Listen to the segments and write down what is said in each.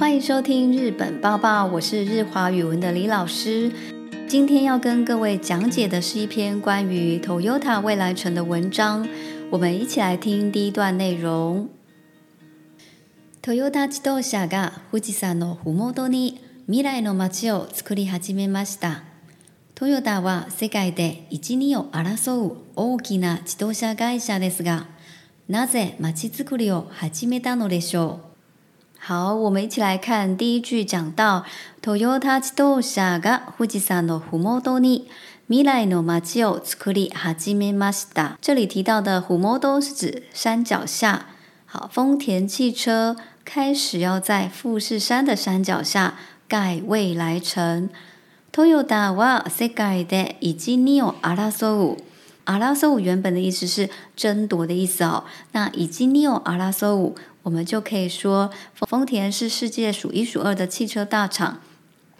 欢迎收听《日本报报》，我是日华语文的李老师。今天要跟各位讲解的是一篇关于 Toyota 未来城的文章。我们一起来听第一段内容。Toyota 自動車が富士山のふもとに未来の街を作り始めました。トヨタは世界でを争う大きな自動車会社ですが、なぜ街づくりを始めたのでしょう？好，我们一起来看第一句，讲到トヨタ自動車が富士山のふもとに未来の街をつりはめました。这里提到的ふもと是指山脚下。好，丰田汽车开始要在富士山的山脚下盖未来城。トヨタは世界的に有阿拉所阿拉斯五原本的意思是争夺的意思哦。那已经你有阿拉斯五，我们就可以说丰田是世界数一数二的汽车大厂。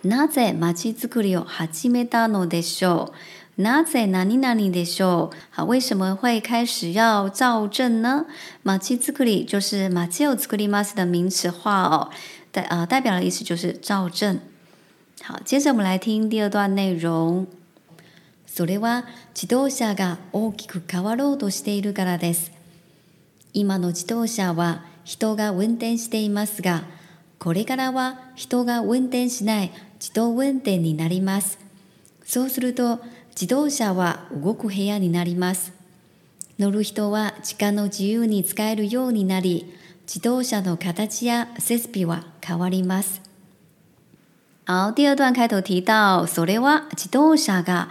なぜマチズクリを初めてのでしょう？なぜ何々何々でしょう？好，为什么会开始要造证呢？マチズクリ就是マチオズクリマス的名词化哦，代啊代表的意思就是造证。好，接着我们来听第二段内容。それは自動車が大きく変わろうとしているからです。今の自動車は人が運転していますが、これからは人が運転しない自動運転になります。そうすると自動車は動く部屋になります。乗る人は時間の自由に使えるようになり、自動車の形や設備は変わります。好，第二段开头提到，それは自動車が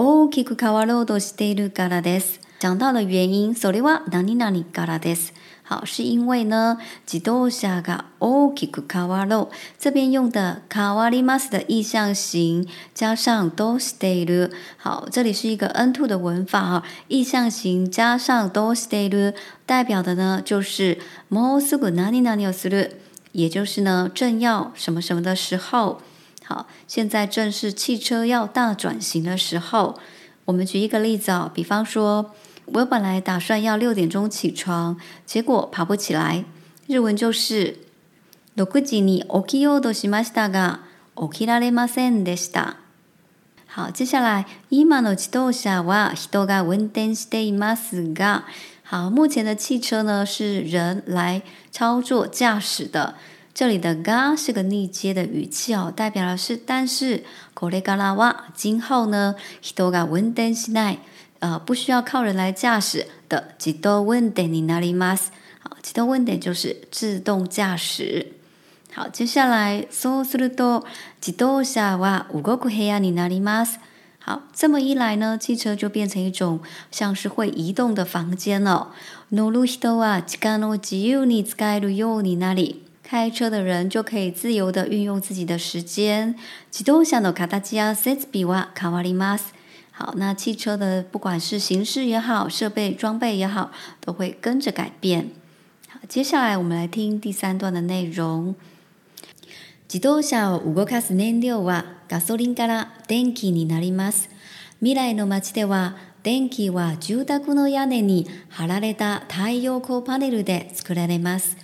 大きく変わろうとしているからです。讲到了原因，それは何々からです。好，是因为呢，自動車が大きく変わろう。这边用的変わります的意向形加上としている。好，这里是一个 n two 的文法啊，意向形加上としている代表的呢就是もうすぐ何何々をする，也就是呢正要什么什么的时候。好，现在正是汽车要大转型的时候。我们举一个例子啊，比方说，我本来打算要六点钟起床，结果爬不起来。日文就是六時に起きようとしましたが、起きられないでした。好，接下来今の自動車は人が運転していますが，好，目前的汽车呢是人来操作驾驶的。这里的嘎”是个逆接的语气哦，代表的是但是。今后呢，ヒが運転しない，呃，不需要靠人来驾驶的。自動運転になります。好，自動運転就是自动驾驶。好，接下来そうすると自動車は動く部屋になります。好，这么一来呢，汽车就变成一种像是会移动的房间了。乗る人は自家の自由に使えるようになります。开车的人就可以自由的运用自己的时间。自動車の形や設備は変わります。好，那汽车的不管是形式也好，设备装备也好，都会跟着改变。好，接下来我们来听第三段的内容。自動車を動かす燃料はガソリンから電気になります。未来の街では電気は住宅の屋根に貼られた太陽光パネルで作られます。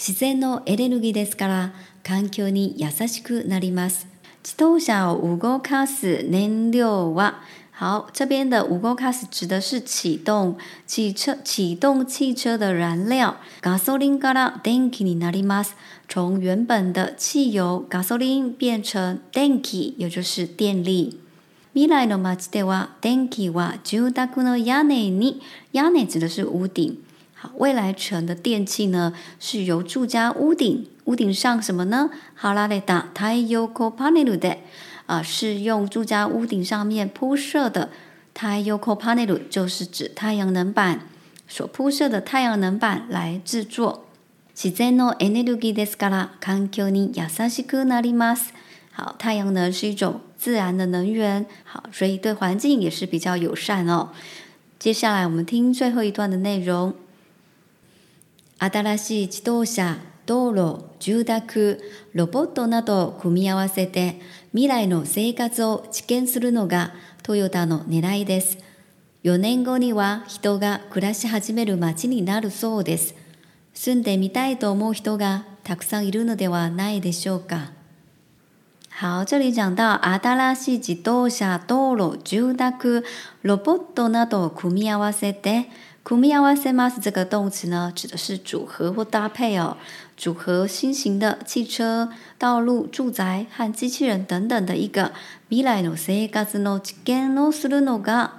自然のエネルギーですから環境に優しくなります。自動車を動かす燃料は好，这边的无 g 卡 s 指的是启动汽车、启动汽车的燃料。ガソリンから電気になります。从原本的汽油、ガソリン变成電気，也就是电力。未来の街では電気は住宅の屋根に、屋根指的是屋顶。好，未来城的电器呢是由住家屋顶屋顶上什么呢 h a l a 太阳 d o panelu de 啊，是用住家屋顶上面铺设的太阳 i o p a n e l 就是指太阳能板所铺设的太阳能板来制作。Shizen no energy deskara k a n k y ni y a s a s h k u narimas。好，太阳能是一种自然的能源，好，所以对环境也是比较友善哦。接下来我们听最后一段的内容。新しい自動車、道路、住宅、ロボットなどを組み合わせて未来の生活を知見するのがトヨタの狙いです。4年後には人が暮らし始める街になるそうです。住んでみたいと思う人がたくさんいるのではないでしょうか。好，这里讲到新しい自動車、道路、住宅、ロボットなどを組み合わせて “kumia wasemas” 这个动词呢，指的是组合或搭配哦。组合新型的汽车、道路、住宅和机器人等等的一个 m 来 no se ga no chiken no s u r no ga”。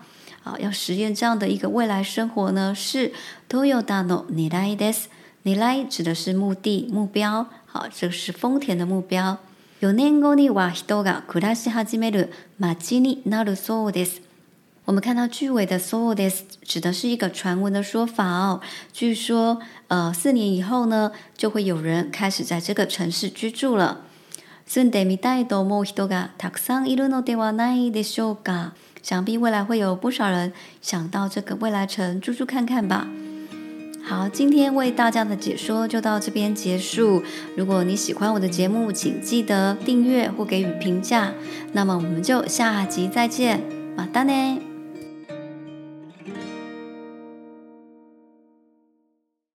好，要实验这样的一个未来生活呢，是 t o y o t a no niraides”。nira 指的是目的、目标。好，这个是丰田的目标。有年後にわ人が暮らし始める町になるそうです。我们看到句尾的 so this 指的是一个传闻的说法哦。据说，呃，四年以后呢，就会有人开始在这个城市居住了。想必未来会有不少人想到这个未来城住住看看吧。好，今天为大家的解说就到这边结束。如果你喜欢我的节目，请记得订阅或给予评价。那么我们就下集再见，马达呢？